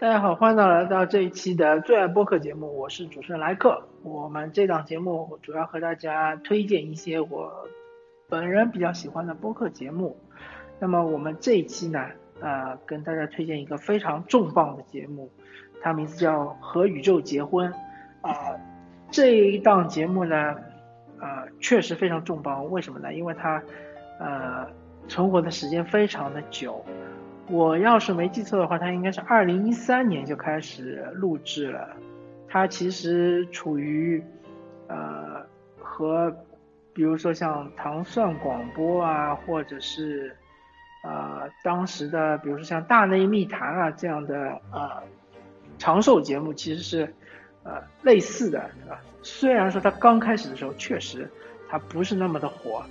大家好，欢迎来到这一期的最爱播客节目，我是主持人莱克。我们这档节目主要和大家推荐一些我本人比较喜欢的播客节目。那么我们这一期呢，呃，跟大家推荐一个非常重磅的节目，它名字叫《和宇宙结婚》啊。这一档节目呢，呃，确实非常重磅。为什么呢？因为它呃存活的时间非常的久。我要是没记错的话，它应该是二零一三年就开始录制了。它其实处于呃和比如说像糖蒜广播啊，或者是呃当时的比如说像大内密谈啊这样的呃长寿节目，其实是呃类似的，对吧？虽然说它刚开始的时候确实它不是那么的火，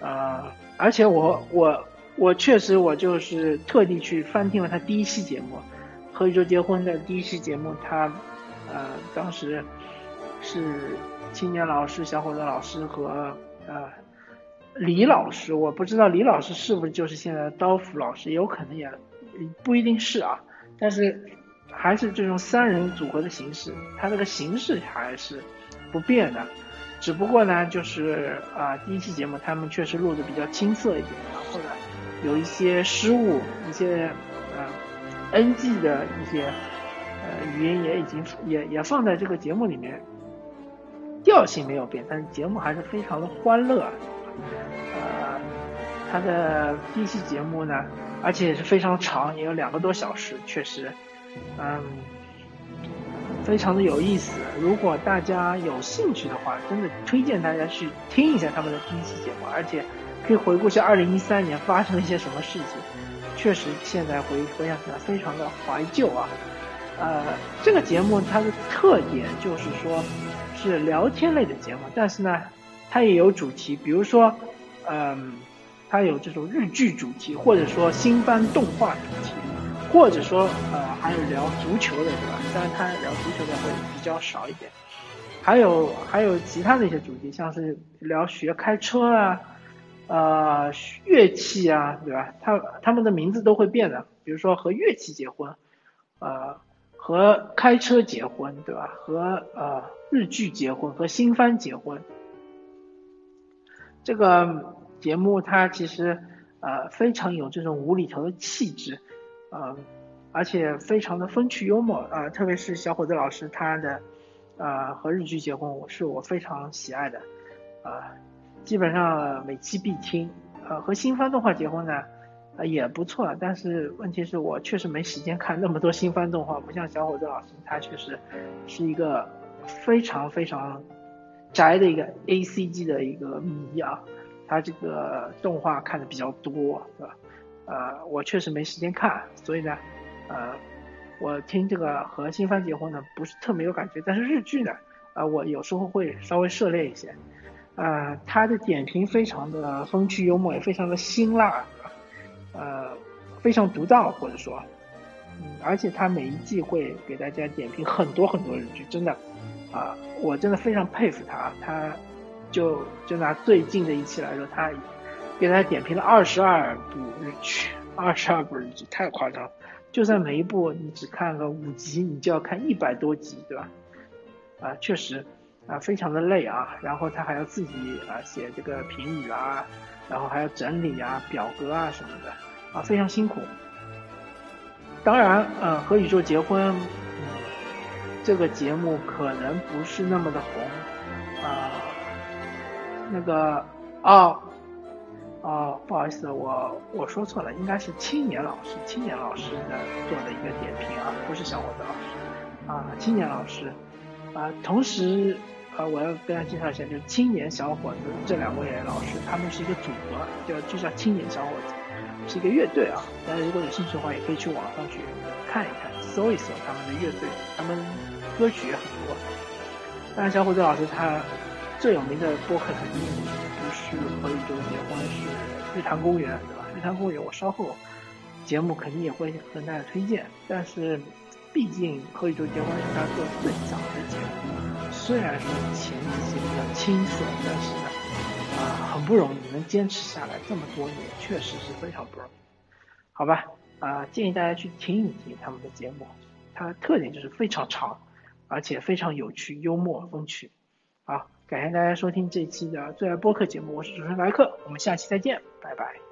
呃，而且我我。我确实，我就是特地去翻听了他第一期节目，《和宇宙结婚》的第一期节目。他，呃，当时是青年老师、小伙子老师和呃李老师。我不知道李老师是不是就是现在的刀斧老师，有可能也不一定是啊。但是还是这种三人组合的形式，它这个形式还是不变的。只不过呢，就是啊，第一期节目他们确实录的比较青涩一点，有一些失误，一些呃 NG 的一些呃语音也已经也也放在这个节目里面，调性没有变，但是节目还是非常的欢乐。呃，它的第一期节目呢，而且也是非常长，也有两个多小时，确实，嗯，非常的有意思。如果大家有兴趣的话，真的推荐大家去听一下他们的第一期节目，而且。可以回顾一下二零一三年发生了一些什么事情，确实现在回回想起来非常的怀旧啊。呃，这个节目它的特点就是说，是聊天类的节目，但是呢，它也有主题，比如说，嗯，它有这种日剧主题，或者说新番动画主题，或者说呃还有聊足球的，对吧？当然它聊足球的会比较少一点，还有还有其他的一些主题，像是聊学开车啊。呃，乐器啊，对吧？他他们的名字都会变的，比如说和乐器结婚，呃，和开车结婚，对吧？和呃日剧结婚，和新番结婚。这个节目它其实呃非常有这种无厘头的气质，呃，而且非常的风趣幽默啊，特别是小伙子老师他的呃和日剧结婚，我是我非常喜爱的，啊。基本上每期必听，呃，和新番动画结婚呢，呃也不错，但是问题是我确实没时间看那么多新番动画，不像小伙子老师，他确实是一个非常非常宅的一个 A C G 的一个迷啊，他这个动画看的比较多，对吧？呃，我确实没时间看，所以呢，呃，我听这个和新番结婚呢不是特别有感觉，但是日剧呢，呃，我有时候会稍微涉猎一些。呃，他的点评非常的风趣幽默，也非常的辛辣，呃，非常独到，或者说，嗯，而且他每一季会给大家点评很多很多日剧，真的，啊，我真的非常佩服他，他就就拿最近的一期来说，他给大家点评了二十二部日剧，二十二部日剧太夸张，就算每一部你只看个五集，你就要看一百多集，对吧？啊，确实。啊，非常的累啊，然后他还要自己啊写这个评语啊，然后还要整理啊表格啊什么的，啊非常辛苦。当然，呃，和宇宙结婚这个节目可能不是那么的红啊。那个哦哦，不好意思，我我说错了，应该是青年老师，青年老师的做的一个点评啊，不是小伙子老师啊，青年老师啊，同时。啊，我要跟大家介绍一下，就是青年小伙子这两位老师，他们是一个组合，叫就叫青年小伙子，是一个乐队啊。大家如果有兴趣的话，也可以去网上去看一看，搜一搜他们的乐队，他们歌曲也很多。当然，小伙子老师他最有名的播客肯定不是和宇宙结婚，是日坛公园，对吧？日坛公园我稍后节目肯定也会跟大家推荐，但是毕竟和宇宙结婚是他做最早的。虽然说前几期比较青涩，但是呢，啊，很不容易，能坚持下来这么多年，确实是非常不容易。好吧，啊，建议大家去听一听他们的节目。它的特点就是非常长，而且非常有趣、幽默、风趣。好，感谢大家收听这期的最爱播客节目，我是主持人莱克，我们下期再见，拜拜。